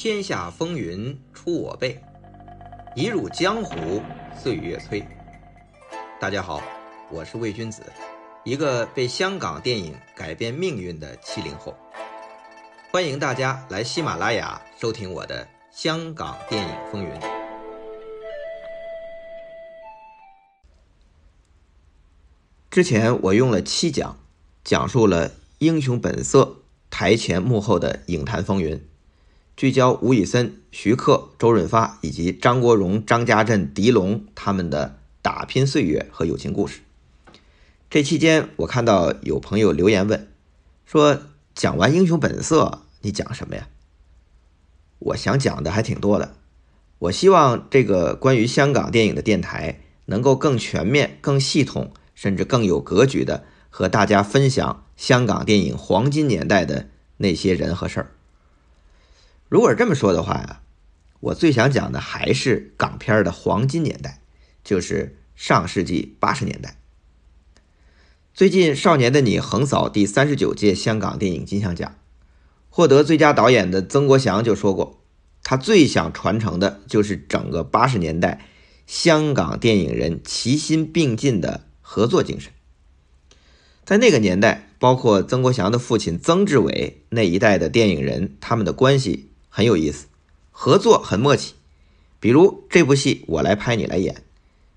天下风云出我辈，一入江湖岁月催。大家好，我是魏君子，一个被香港电影改变命运的七零后。欢迎大家来喜马拉雅收听我的《香港电影风云》。之前我用了七讲，讲述了《英雄本色》台前幕后的影坛风云。聚焦吴宇森、徐克、周润发以及张国荣、张家镇、狄龙他们的打拼岁月和友情故事。这期间，我看到有朋友留言问，说讲完《英雄本色》，你讲什么呀？我想讲的还挺多的。我希望这个关于香港电影的电台能够更全面、更系统，甚至更有格局的和大家分享香港电影黄金年代的那些人和事儿。如果这么说的话呀，我最想讲的还是港片的黄金年代，就是上世纪八十年代。最近，《少年的你》横扫第三十九届香港电影金像奖，获得最佳导演的曾国祥就说过，他最想传承的就是整个八十年代香港电影人齐心并进的合作精神。在那个年代，包括曾国祥的父亲曾志伟那一代的电影人，他们的关系。很有意思，合作很默契。比如这部戏我来拍，你来演；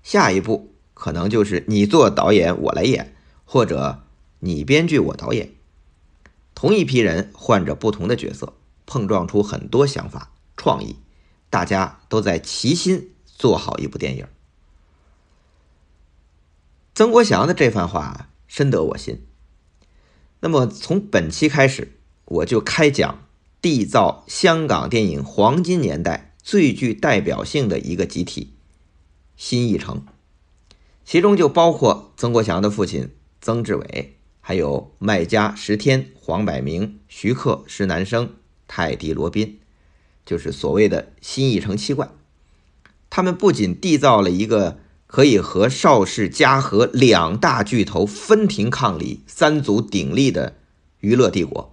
下一部可能就是你做导演，我来演，或者你编剧，我导演。同一批人换着不同的角色，碰撞出很多想法、创意，大家都在齐心做好一部电影。曾国祥的这番话深得我心。那么从本期开始，我就开讲。缔造香港电影黄金年代最具代表性的一个集体——新艺城，其中就包括曾国祥的父亲曾志伟，还有麦家石天、黄百鸣、徐克、施南生、泰迪罗宾，就是所谓的新艺城七怪。他们不仅缔造了一个可以和邵氏、嘉禾两大巨头分庭抗礼、三足鼎立的娱乐帝国，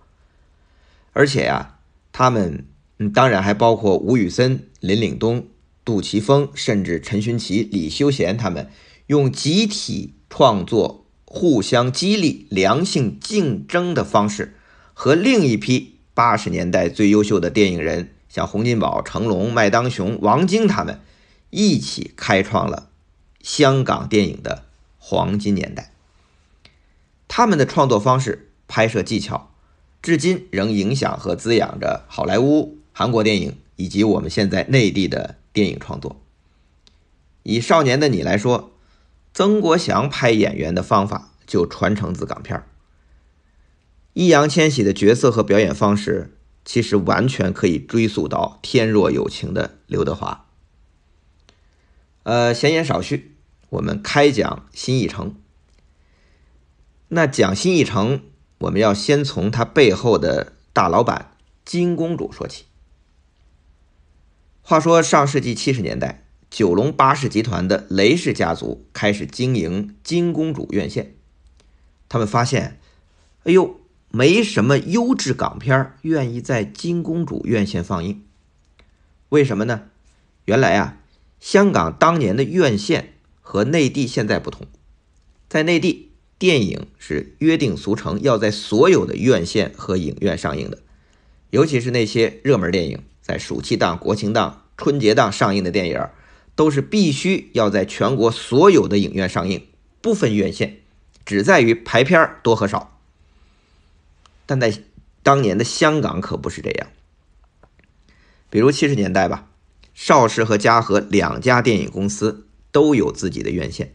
而且呀。他们，嗯，当然还包括吴宇森、林岭东、杜琪峰，甚至陈勋奇、李修贤，他们用集体创作、互相激励、良性竞争的方式，和另一批八十年代最优秀的电影人，像洪金宝、成龙、麦当雄、王晶他们，一起开创了香港电影的黄金年代。他们的创作方式、拍摄技巧。至今仍影响和滋养着好莱坞、韩国电影以及我们现在内地的电影创作。以《少年的你》来说，曾国祥拍演员的方法就传承自港片易烊千玺的角色和表演方式，其实完全可以追溯到《天若有情》的刘德华。呃，闲言少叙，我们开讲新艺城。那讲新艺城。我们要先从他背后的大老板金公主说起。话说上世纪七十年代，九龙巴士集团的雷氏家族开始经营金公主院线。他们发现，哎呦，没什么优质港片愿意在金公主院线放映。为什么呢？原来啊，香港当年的院线和内地现在不同，在内地。电影是约定俗成要在所有的院线和影院上映的，尤其是那些热门电影，在暑期档、国庆档、春节档上映的电影，都是必须要在全国所有的影院上映，不分院线，只在于排片多和少。但在当年的香港可不是这样，比如七十年代吧，邵氏和嘉禾两家电影公司都有自己的院线，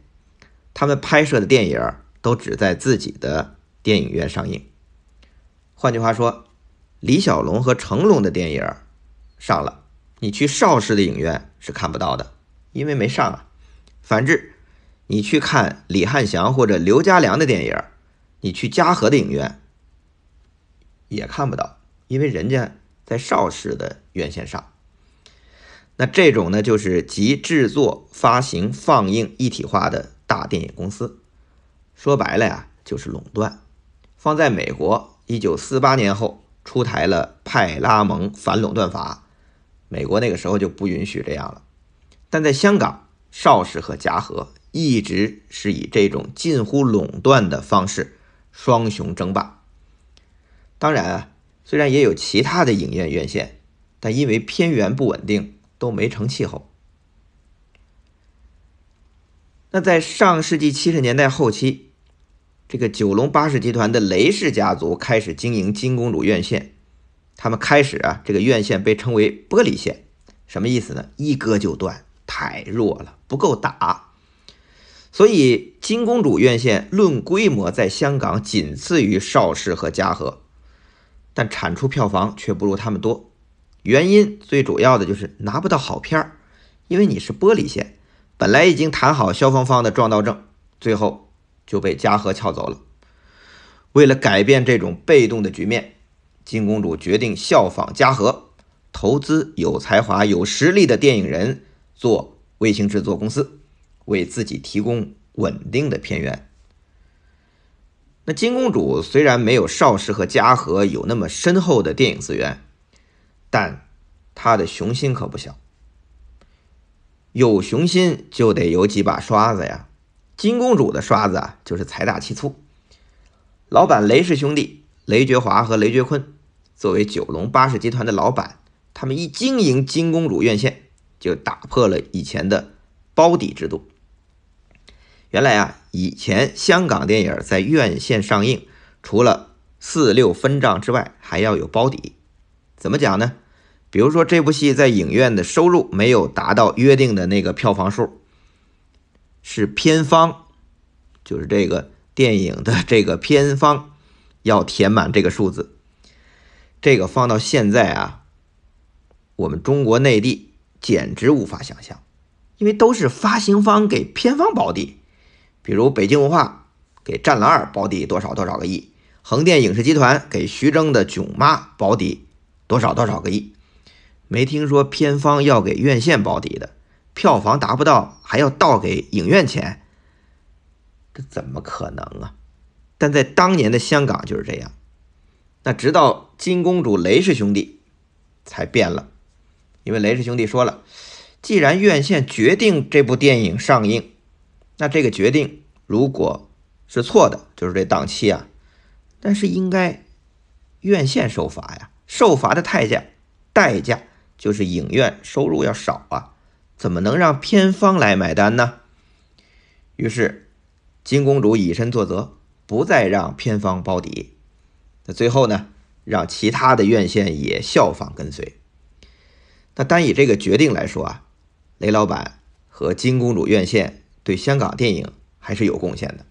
他们拍摄的电影。都只在自己的电影院上映。换句话说，李小龙和成龙的电影上了，你去邵氏的影院是看不到的，因为没上啊。反之，你去看李汉祥或者刘家良的电影，你去嘉禾的影院也看不到，因为人家在邵氏的院线上。那这种呢，就是集制作、发行、放映一体化的大电影公司。说白了呀，就是垄断。放在美国，一九四八年后出台了派拉蒙反垄断法，美国那个时候就不允许这样了。但在香港，邵氏和嘉禾一直是以这种近乎垄断的方式双雄争霸。当然啊，虽然也有其他的影院院线，但因为片源不稳定，都没成气候。那在上世纪七十年代后期，这个九龙巴士集团的雷氏家族开始经营金公主院线，他们开始啊，这个院线被称为玻璃线，什么意思呢？一割就断，太弱了，不够打。所以金公主院线论规模在香港仅次于邵氏和嘉禾。但产出票房却不如他们多，原因最主要的就是拿不到好片儿，因为你是玻璃线，本来已经谈好消防方的撞到证，最后就被嘉禾撬走了。为了改变这种被动的局面，金公主决定效仿嘉禾，投资有才华、有实力的电影人做卫星制作公司，为自己提供稳定的片源。那金公主虽然没有邵氏和嘉禾有那么深厚的电影资源，但她的雄心可不小。有雄心就得有几把刷子呀。金公主的刷子啊，就是财大气粗。老板雷氏兄弟雷觉华和雷觉坤作为九龙巴士集团的老板，他们一经营金公主院线，就打破了以前的包底制度。原来啊，以前香港电影在院线上映，除了四六分账之外，还要有包底。怎么讲呢？比如说这部戏在影院的收入没有达到约定的那个票房数，是片方，就是这个电影的这个片方要填满这个数字。这个放到现在啊，我们中国内地简直无法想象，因为都是发行方给片方保底。比如北京文化给《战狼二》保底多少多少个亿，横店影视集团给徐峥的《囧妈》保底多少多少个亿，没听说片方要给院线保底的，票房达不到还要倒给影院钱，这怎么可能啊？但在当年的香港就是这样，那直到金公主雷氏兄弟才变了，因为雷氏兄弟说了，既然院线决定这部电影上映。那这个决定如果是错的，就是这档期啊，但是应该院线受罚呀，受罚的代价代价就是影院收入要少啊，怎么能让片方来买单呢？于是金公主以身作则，不再让片方包底，那最后呢，让其他的院线也效仿跟随。那单以这个决定来说啊，雷老板和金公主院线。对香港电影还是有贡献的。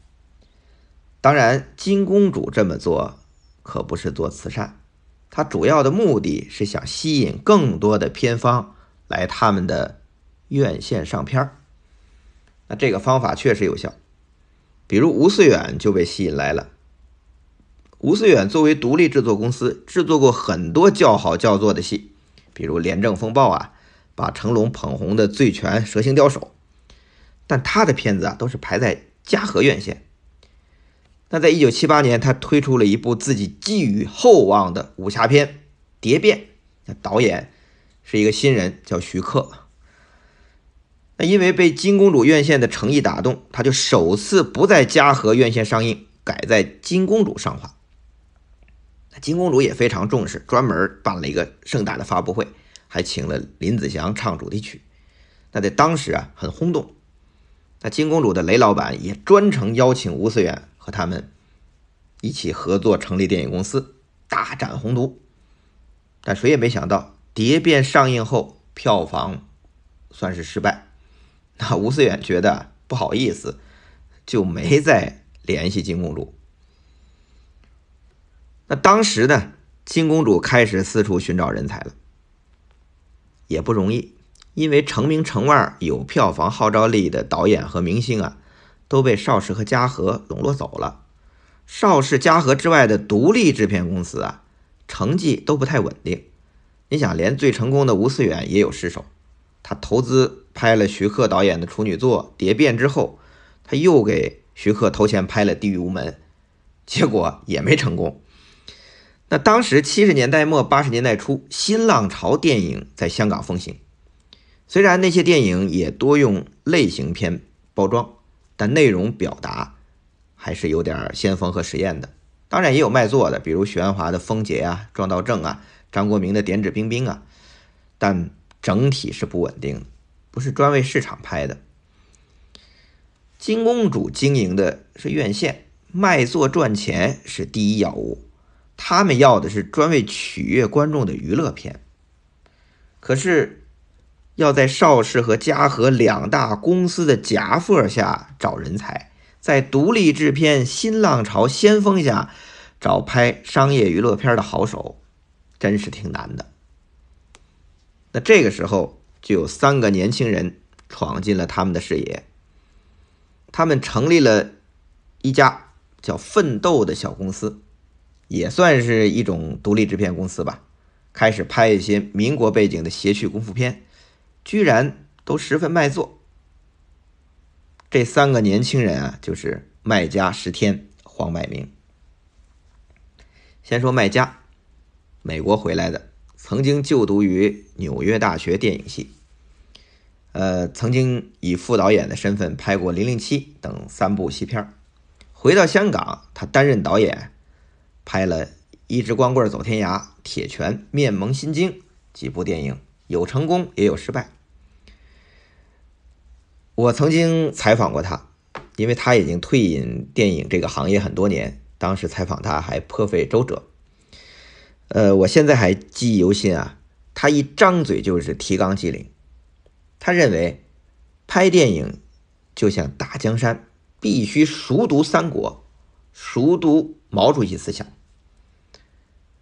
当然，金公主这么做可不是做慈善，她主要的目的是想吸引更多的片方来他们的院线上片那这个方法确实有效，比如吴思远就被吸引来了。吴思远作为独立制作公司，制作过很多叫好叫座的戏，比如《廉政风暴》啊，把成龙捧红的《醉拳》《蛇形刁手》。但他的片子啊，都是排在嘉禾院线。那在一九七八年，他推出了一部自己寄予厚望的武侠片《蝶变》，那导演是一个新人，叫徐克。那因为被金公主院线的诚意打动，他就首次不在嘉禾院线上映，改在金公主上画。那金公主也非常重视，专门办了一个盛大的发布会，还请了林子祥唱主题曲。那在当时啊，很轰动。那金公主的雷老板也专程邀请吴思远和他们一起合作成立电影公司，大展宏图。但谁也没想到，《蝶变》上映后票房算是失败。那吴思远觉得不好意思，就没再联系金公主。那当时呢，金公主开始四处寻找人才了，也不容易。因为成名成腕、有票房号召力的导演和明星啊，都被邵氏和嘉禾笼络走了。邵氏、嘉禾之外的独立制片公司啊，成绩都不太稳定。你想，连最成功的吴思远也有失手。他投资拍了徐克导演的处女作《蝶变》之后，他又给徐克投钱拍了《地狱无门》，结果也没成功。那当时七十年代末八十年代初，新浪潮电影在香港风行。虽然那些电影也多用类型片包装，但内容表达还是有点先锋和实验的。当然也有卖座的，比如许鞍华的《风姐》啊，《撞到正》啊，张国明的《点指兵兵》啊，但整体是不稳定的，不是专为市场拍的。金公主经营的是院线，卖座赚钱是第一要务。他们要的是专为取悦观众的娱乐片，可是要在邵氏和嘉禾两大公司的夹缝下找人才，在独立制片新浪潮先锋下找拍商业娱乐片的好手，真是挺难的。那这个时候就有三个年轻人闯进了他们的视野，他们成立了一家叫“奋斗”的小公司。也算是一种独立制片公司吧，开始拍一些民国背景的谐趣功夫片，居然都十分卖座。这三个年轻人啊，就是麦家、石天、黄百鸣。先说麦家，美国回来的，曾经就读于纽约大学电影系，呃，曾经以副导演的身份拍过《零零七》等三部西片回到香港，他担任导演。拍了一只光棍走天涯、铁拳、面蒙心惊几部电影，有成功也有失败。我曾经采访过他，因为他已经退隐电影这个行业很多年，当时采访他还颇费周折。呃，我现在还记忆犹新啊，他一张嘴就是提纲挈领。他认为拍电影就像打江山，必须熟读三国，熟读。毛主席思想，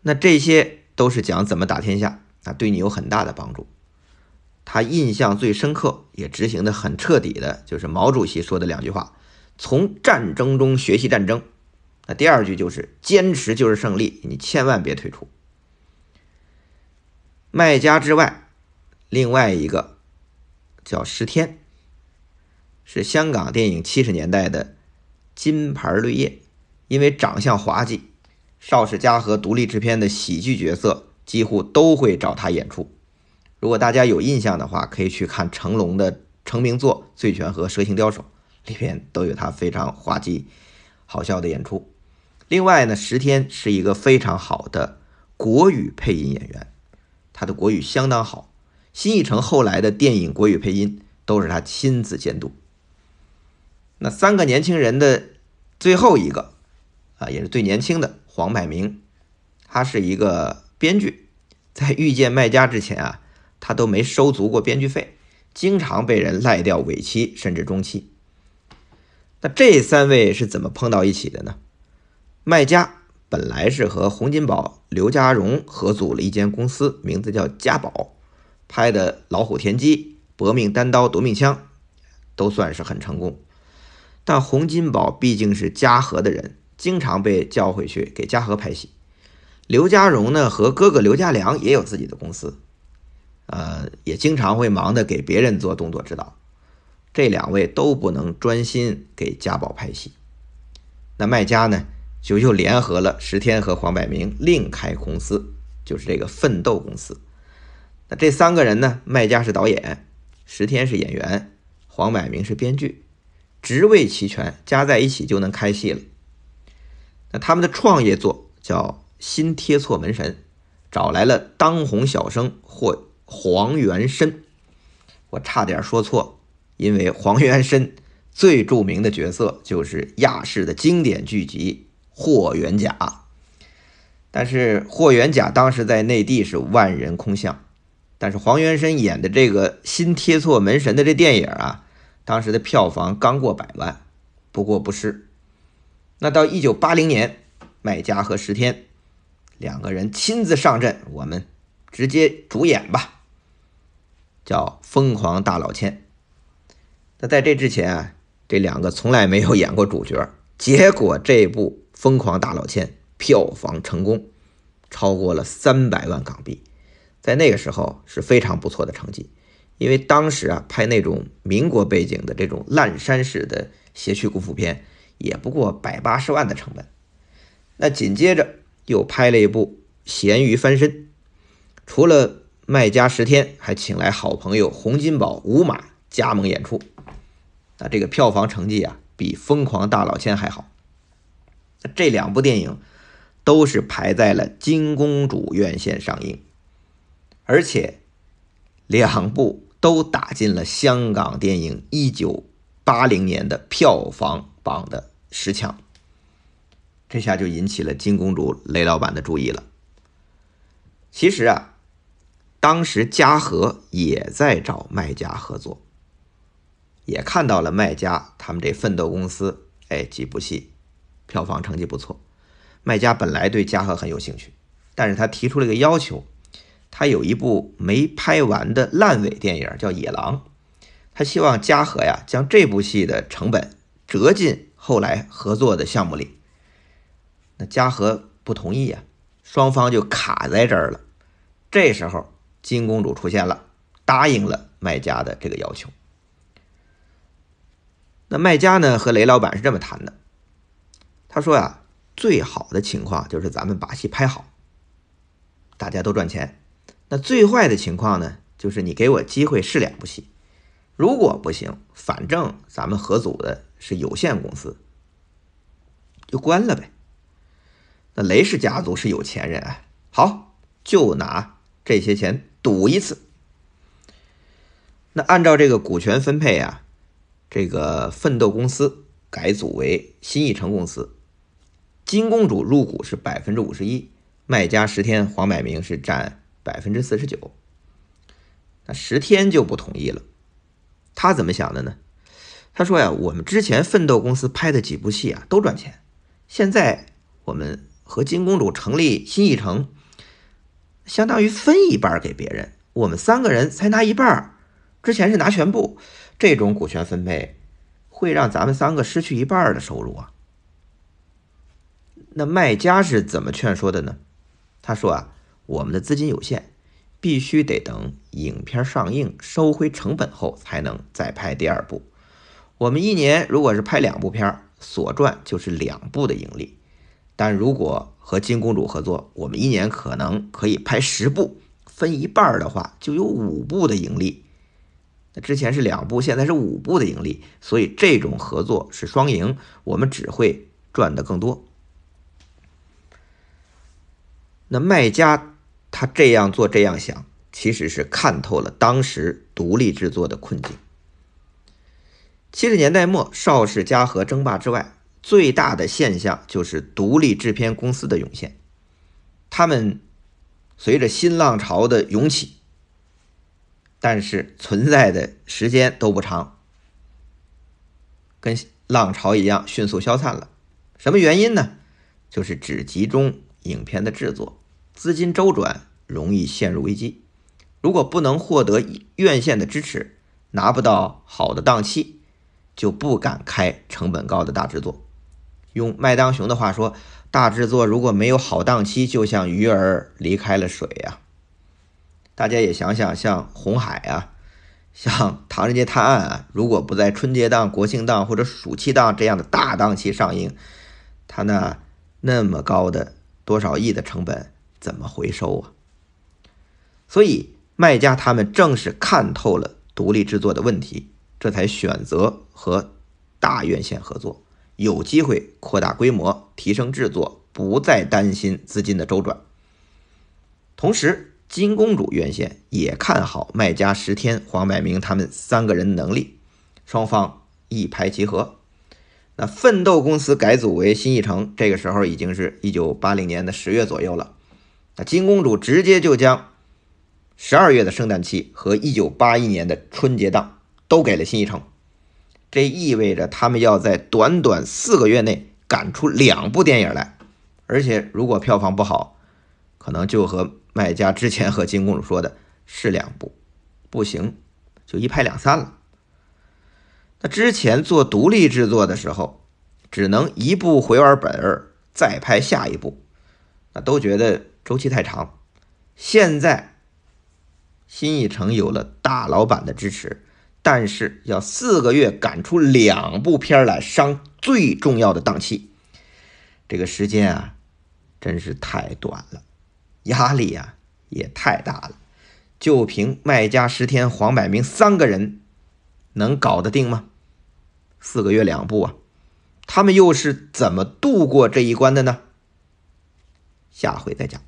那这些都是讲怎么打天下，啊，对你有很大的帮助。他印象最深刻，也执行的很彻底的，就是毛主席说的两句话：从战争中学习战争。那第二句就是坚持就是胜利，你千万别退出。麦家之外，另外一个叫石天，是香港电影七十年代的金牌绿叶。因为长相滑稽，邵氏嘉禾独立制片的喜剧角色几乎都会找他演出。如果大家有印象的话，可以去看成龙的成名作《醉拳》和《蛇形刁手》，里边都有他非常滑稽、好笑的演出。另外呢，石天是一个非常好的国语配音演员，他的国语相当好。新艺城后来的电影国语配音都是他亲自监督。那三个年轻人的最后一个。啊，也是最年轻的黄百鸣，他是一个编剧，在遇见卖家之前啊，他都没收足过编剧费，经常被人赖掉尾期甚至中期。那这三位是怎么碰到一起的呢？卖家本来是和洪金宝、刘家荣合组了一间公司，名字叫家宝，拍的《老虎田鸡》《搏命单刀夺命枪》都算是很成功。但洪金宝毕竟是嘉禾的人。经常被叫回去给嘉禾拍戏，刘家荣呢和哥哥刘家良也有自己的公司，呃，也经常会忙的给别人做动作指导，这两位都不能专心给家宝拍戏，那卖家呢就又联合了石天和黄百鸣另开公司，就是这个奋斗公司。那这三个人呢，卖家是导演，石天是演员，黄百鸣是编剧，职位齐全，加在一起就能开戏了。那他们的创业作叫《新贴错门神》，找来了当红小生或黄元申。我差点说错，因为黄元申最著名的角色就是亚视的经典剧集《霍元甲》。但是霍元甲当时在内地是万人空巷，但是黄元申演的这个《新贴错门神》的这电影啊，当时的票房刚过百万，不过不失。那到一九八零年，麦家和石天两个人亲自上阵，我们直接主演吧，叫《疯狂大老千》。那在这之前啊，这两个从来没有演过主角，结果这部《疯狂大老千》票房成功，超过了三百万港币，在那个时候是非常不错的成绩，因为当时啊，拍那种民国背景的这种烂山式的谐趣功夫片。也不过百八十万的成本，那紧接着又拍了一部《咸鱼翻身。除了卖家十天，还请来好朋友洪金宝、吴马加盟演出。那这个票房成绩啊，比《疯狂大老千》还好。那这两部电影都是排在了金公主院线上映，而且两部都打进了香港电影一九八零年的票房榜的十强。这下就引起了金公主雷老板的注意了。其实啊，当时嘉禾也在找卖家合作，也看到了卖家他们这奋斗公司，哎，几部戏票房成绩不错。卖家本来对嘉禾很有兴趣，但是他提出了一个要求，他有一部没拍完的烂尾电影叫《野狼》，他希望嘉禾呀将这部戏的成本折进后来合作的项目里。那嘉禾不同意呀，双方就卡在这儿了。这时候金公主出现了，答应了卖家的这个要求。那卖家呢和雷老板是这么谈的，他说呀，最好的情况就是咱们把戏拍好，大家都赚钱。那最坏的情况呢，就是你给我机会试两部戏，如果不行，反正咱们合组的是有限公司，就关了呗。那雷氏家族是有钱人啊，好，就拿这些钱赌一次。那按照这个股权分配啊，这个奋斗公司改组为新艺城公司，金公主入股是百分之五十一，卖家十天黄百鸣是占百分之四十九。那十天就不同意了，他怎么想的呢？他说呀，我们之前奋斗公司拍的几部戏啊都赚钱，现在我们。和金公主成立新艺城，相当于分一半给别人，我们三个人才拿一半之前是拿全部，这种股权分配会让咱们三个失去一半的收入啊。那卖家是怎么劝说的呢？他说啊，我们的资金有限，必须得等影片上映收回成本后才能再拍第二部。我们一年如果是拍两部片所赚就是两部的盈利。但如果和金公主合作，我们一年可能可以拍十部，分一半的话就有五部的盈利。那之前是两部，现在是五部的盈利，所以这种合作是双赢，我们只会赚的更多。那卖家他这样做这样想，其实是看透了当时独立制作的困境。七十年代末，邵氏、嘉禾争霸之外。最大的现象就是独立制片公司的涌现，他们随着新浪潮的涌起，但是存在的时间都不长，跟浪潮一样迅速消散了。什么原因呢？就是只集中影片的制作，资金周转容易陷入危机。如果不能获得院线的支持，拿不到好的档期，就不敢开成本高的大制作。用麦当雄的话说，大制作如果没有好档期，就像鱼儿离开了水呀。大家也想想，像红海啊，像《唐人街探案》啊，如果不在春节档、国庆档或者暑期档这样的大档期上映，它那那么高的多少亿的成本怎么回收啊？所以卖家他们正是看透了独立制作的问题，这才选择和大院线合作。有机会扩大规模、提升制作，不再担心资金的周转。同时，金公主院线也看好卖家十天、黄百鸣他们三个人能力，双方一拍即合。那奋斗公司改组为新艺城，这个时候已经是一九八零年的十月左右了。那金公主直接就将十二月的圣诞期和一九八一年的春节档都给了新艺城。这意味着他们要在短短四个月内赶出两部电影来，而且如果票房不好，可能就和卖家之前和金公主说的是两部，不行就一拍两散了。那之前做独立制作的时候，只能一部回完本儿再拍下一部，那都觉得周期太长。现在新艺城有了大老板的支持。但是要四个月赶出两部片来上最重要的档期，这个时间啊，真是太短了。压力呀也太大了。就凭麦家石天、黄百鸣三个人，能搞得定吗？四个月两部啊，他们又是怎么度过这一关的呢？下回再讲。